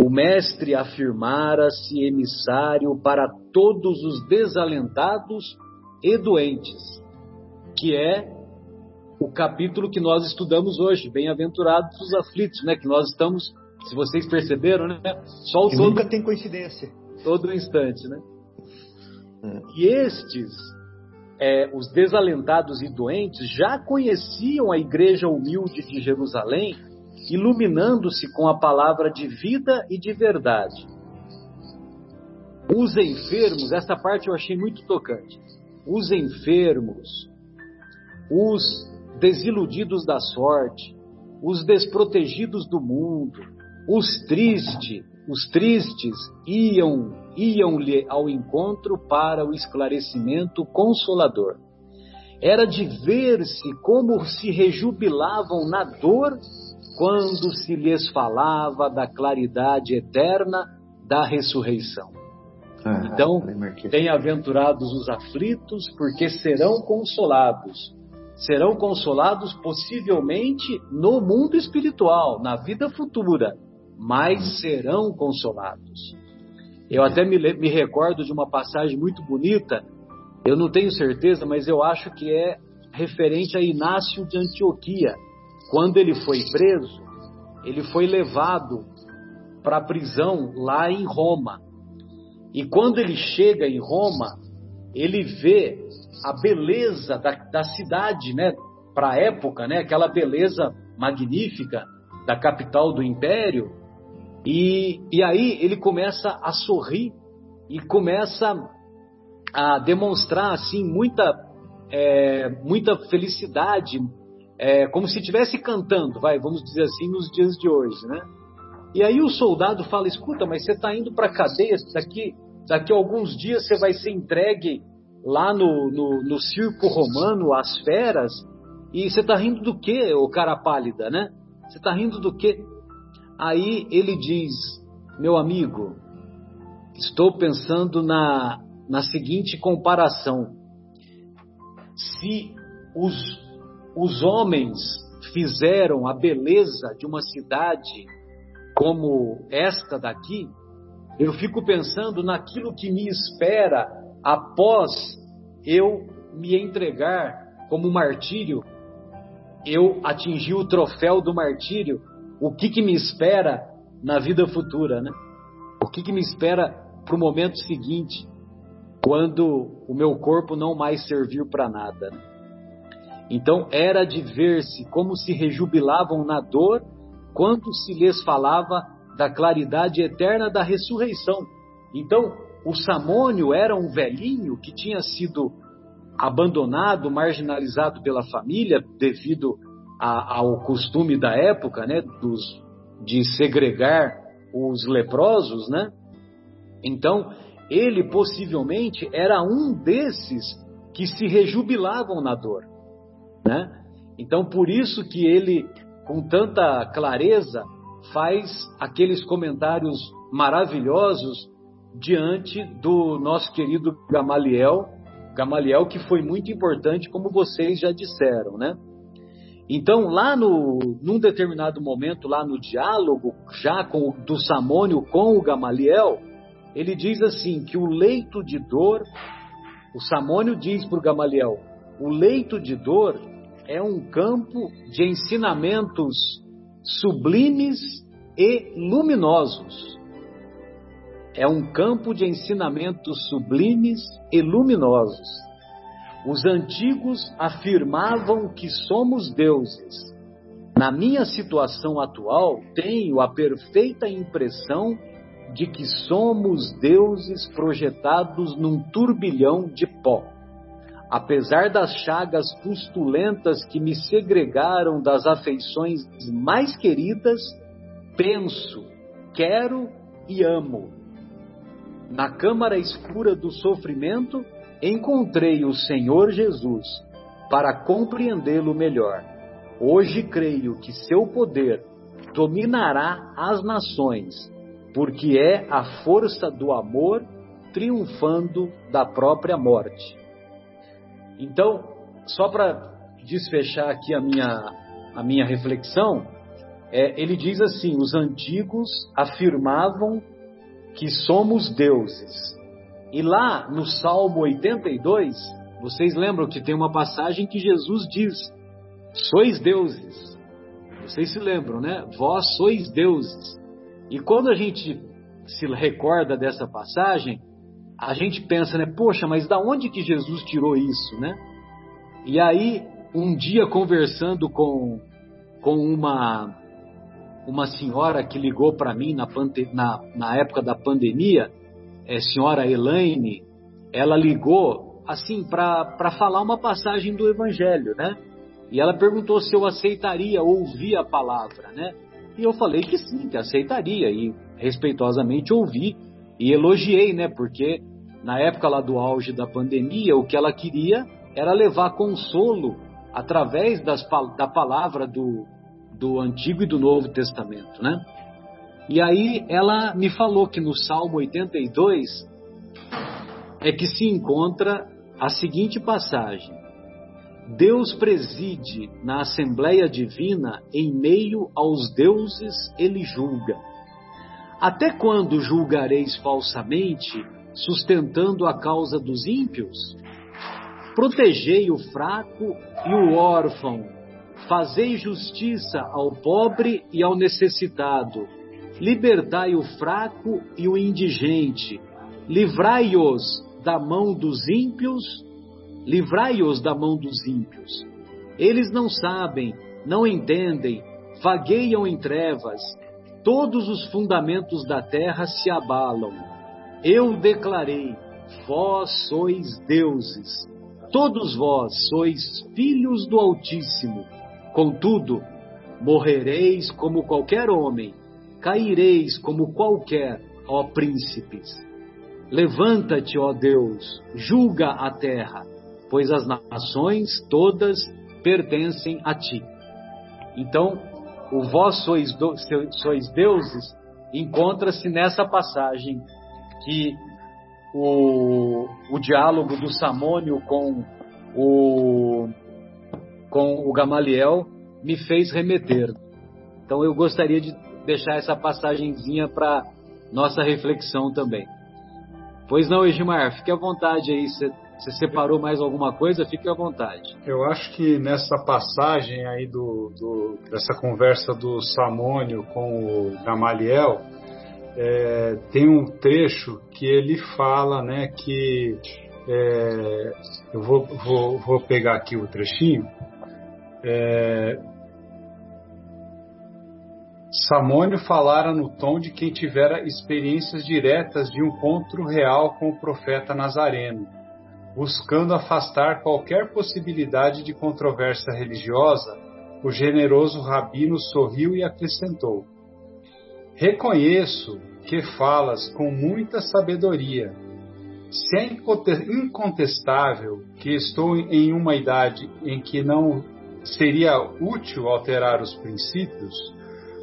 O mestre afirmara-se emissário para todos os desalentados e doentes, que é o capítulo que nós estudamos hoje, bem-aventurados os aflitos, né? Que nós estamos, se vocês perceberam, né? Só o todo, nunca tem coincidência. Todo instante, né? Hum. E estes, é, os desalentados e doentes, já conheciam a igreja humilde de Jerusalém, iluminando-se com a palavra de vida e de verdade. Os enfermos, essa parte eu achei muito tocante os enfermos, os desiludidos da sorte, os desprotegidos do mundo, os tristes, os tristes iam iam-lhe ao encontro para o esclarecimento consolador. Era de ver-se como se rejubilavam na dor quando se lhes falava da claridade eterna da ressurreição. Ah, então, bem-aventurados os aflitos, porque serão consolados. Serão consolados possivelmente no mundo espiritual, na vida futura, mas serão consolados. Eu até me, me recordo de uma passagem muito bonita, eu não tenho certeza, mas eu acho que é referente a Inácio de Antioquia. Quando ele foi preso, ele foi levado para a prisão lá em Roma. E quando ele chega em Roma, ele vê a beleza da, da cidade, né? Para a época, né? Aquela beleza magnífica da capital do império. E, e aí ele começa a sorrir e começa a demonstrar assim muita é, muita felicidade, é, como se estivesse cantando, vai, vamos dizer assim, nos dias de hoje, né? E aí o soldado fala: escuta, mas você está indo para a cadeia daqui daqui a alguns dias você vai ser entregue lá no, no, no circo romano às feras, e você está rindo do quê, ô cara pálida, né? Você está rindo do quê? Aí ele diz, meu amigo, estou pensando na, na seguinte comparação: se os, os homens fizeram a beleza de uma cidade como esta daqui, eu fico pensando naquilo que me espera após eu me entregar como martírio, eu atingir o troféu do martírio, o que, que me espera na vida futura, né? O que, que me espera para o momento seguinte, quando o meu corpo não mais servir para nada. Né? Então era de ver-se como se rejubilavam na dor quando se lhes falava da claridade eterna da ressurreição. Então, o Samônio era um velhinho que tinha sido abandonado, marginalizado pela família devido a, ao costume da época, né, dos, de segregar os leprosos, né? Então, ele possivelmente era um desses que se rejubilavam na dor, né? Então, por isso que ele, com tanta clareza, faz aqueles comentários maravilhosos diante do nosso querido Gamaliel, Gamaliel que foi muito importante, como vocês já disseram, né? Então, lá no, num determinado momento, lá no diálogo, já com do Samônio com o Gamaliel, ele diz assim que o leito de dor, o Samônio diz para o Gamaliel, o leito de dor é um campo de ensinamentos sublimes e luminosos. É um campo de ensinamentos sublimes e luminosos. Os antigos afirmavam que somos deuses. Na minha situação atual, tenho a perfeita impressão de que somos deuses projetados num turbilhão de pó. Apesar das chagas pustulentas que me segregaram das afeições mais queridas, penso, quero e amo. Na câmara escura do sofrimento, encontrei o Senhor Jesus para compreendê-lo melhor. Hoje creio que seu poder dominará as nações porque é a força do amor triunfando da própria morte. Então, só para desfechar aqui a minha, a minha reflexão, é, ele diz assim: os antigos afirmavam que somos deuses. E lá no Salmo 82, vocês lembram que tem uma passagem que Jesus diz: sois deuses. Vocês se lembram, né? Vós sois deuses. E quando a gente se recorda dessa passagem, a gente pensa, né? Poxa, mas da onde que Jesus tirou isso, né? E aí, um dia conversando com, com uma, uma senhora que ligou para mim na, na, na, época da pandemia, é, senhora Elaine, ela ligou assim para falar uma passagem do Evangelho, né? E ela perguntou se eu aceitaria ouvir a palavra, né? E eu falei que sim, que aceitaria e respeitosamente ouvi e elogiei, né? Porque na época lá do auge da pandemia, o que ela queria era levar consolo através das, da palavra do, do Antigo e do Novo Testamento, né? E aí ela me falou que no Salmo 82 é que se encontra a seguinte passagem: Deus preside na Assembleia Divina em meio aos deuses, ele julga. Até quando julgareis falsamente, sustentando a causa dos ímpios? Protegei o fraco e o órfão, fazei justiça ao pobre e ao necessitado, libertai o fraco e o indigente, livrai-os da mão dos ímpios livrai-os da mão dos ímpios. Eles não sabem, não entendem, vagueiam em trevas, todos os fundamentos da terra se abalam. Eu declarei: vós sois deuses, todos vós sois filhos do Altíssimo. Contudo, morrereis como qualquer homem, caireis como qualquer, ó príncipes. Levanta-te, ó Deus, julga a terra pois as nações todas pertencem a ti. Então, o vós sois, do, sois deuses encontra-se nessa passagem que o, o diálogo do Samônio com o, com o Gamaliel me fez remeter. Então eu gostaria de deixar essa passagenzinha para nossa reflexão também. Pois não, Edmar, fique à vontade aí. Você separou mais alguma coisa? Fique à vontade. Eu acho que nessa passagem aí do, do dessa conversa do Samônio com o Gamaliel, é, tem um trecho que ele fala, né, que é, eu vou, vou, vou pegar aqui o trechinho. É, Samônio falara no tom de quem tivera experiências diretas de um encontro real com o profeta Nazareno, buscando afastar qualquer possibilidade de controvérsia religiosa. O generoso rabino sorriu e acrescentou: Reconheço que falas com muita sabedoria. Se é incontestável que estou em uma idade em que não seria útil alterar os princípios,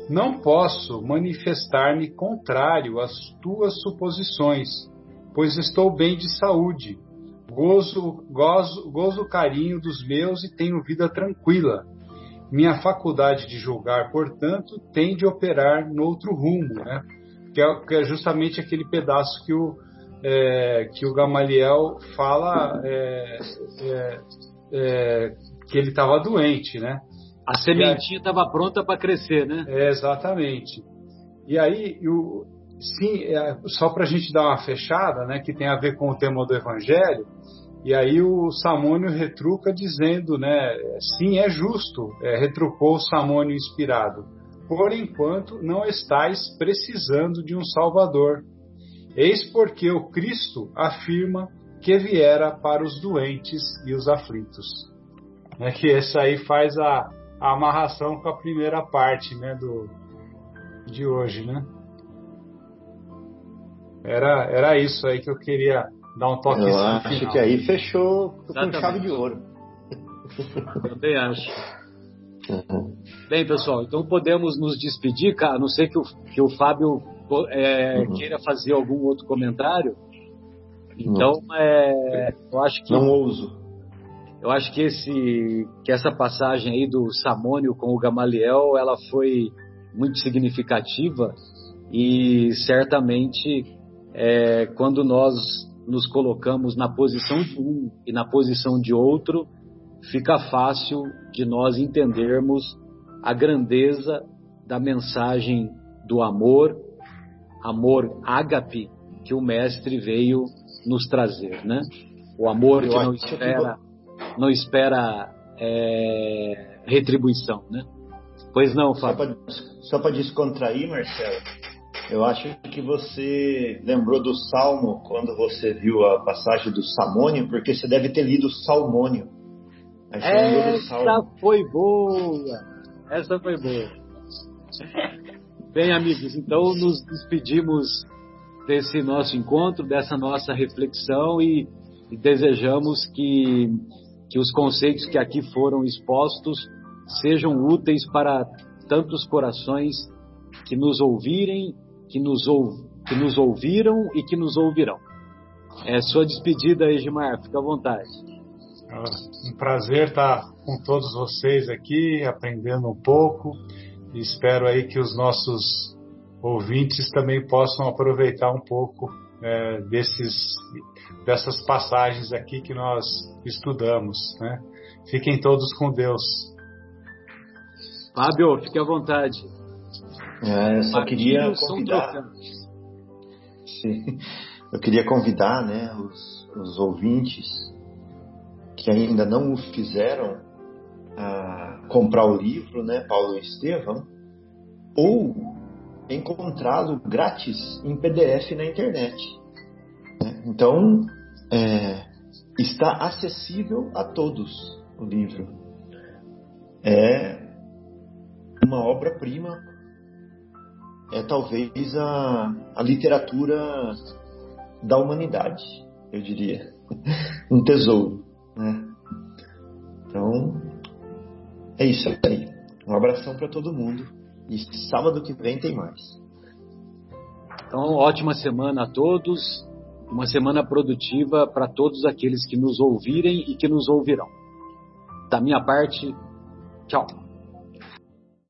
não posso manifestar-me contrário às tuas suposições, pois estou bem de saúde, gozo, gozo, gozo carinho dos meus e tenho vida tranquila. Minha faculdade de julgar, portanto, tem de operar noutro rumo, né? que, é, que é justamente aquele pedaço que o, é, que o Gamaliel fala é, é, é que ele estava doente, né? A sementinha estava pronta para crescer, né? É, exatamente. E aí, o, sim, é, só para a gente dar uma fechada, né, que tem a ver com o tema do Evangelho, e aí o Samônio retruca dizendo, né, sim, é justo, é, retrucou o Samônio inspirado. Por enquanto, não estáis precisando de um Salvador. Eis porque o Cristo afirma que viera para os doentes e os aflitos. É que essa aí faz a, a amarração com a primeira parte né, do, de hoje, né? Era, era isso aí que eu queria dar um toque. Eu acho final. que aí fechou Exatamente. com chave de ouro. Eu também acho. Uhum. Bem, pessoal, então podemos nos despedir, cara. A não sei que o, que o Fábio é, uhum. queira fazer algum outro comentário. Então, é, eu acho que. Não ouso. Eu acho que, esse, que essa passagem aí do Samônio com o Gamaliel, ela foi muito significativa e certamente é, quando nós nos colocamos na posição de um e na posição de outro, fica fácil de nós entendermos a grandeza da mensagem do amor, amor ágape, que o Mestre veio nos trazer, né? O amor que não espera não espera é, retribuição, né? Pois não, Fábio. Só para descontrair, Marcelo, eu acho que você lembrou do Salmo quando você viu a passagem do Samônio, porque você deve ter lido o Salmônio. Essa foi boa! Essa foi boa. Bem, amigos, então nos despedimos desse nosso encontro, dessa nossa reflexão e, e desejamos que que os conceitos que aqui foram expostos sejam úteis para tantos corações que nos ouvirem, que nos, ou, que nos ouviram e que nos ouvirão. É sua despedida, Edmar, fica à vontade. Ah, um prazer estar com todos vocês aqui, aprendendo um pouco. Espero aí que os nossos ouvintes também possam aproveitar um pouco é, desses dessas passagens aqui que nós estudamos. Né? Fiquem todos com Deus. Fábio, fique à vontade. É, eu só queria convidar. Sim, eu queria convidar né, os, os ouvintes que ainda não o fizeram a comprar o livro, né, Paulo e Estevão, ou encontrá-lo grátis em PDF na internet. Então, é, está acessível a todos o livro. É uma obra-prima, é talvez a, a literatura da humanidade, eu diria. um tesouro. Né? Então, é isso aí. Um abração para todo mundo. E sábado que vem tem mais. Então, ótima semana a todos, uma semana produtiva para todos aqueles que nos ouvirem e que nos ouvirão. Da minha parte, tchau.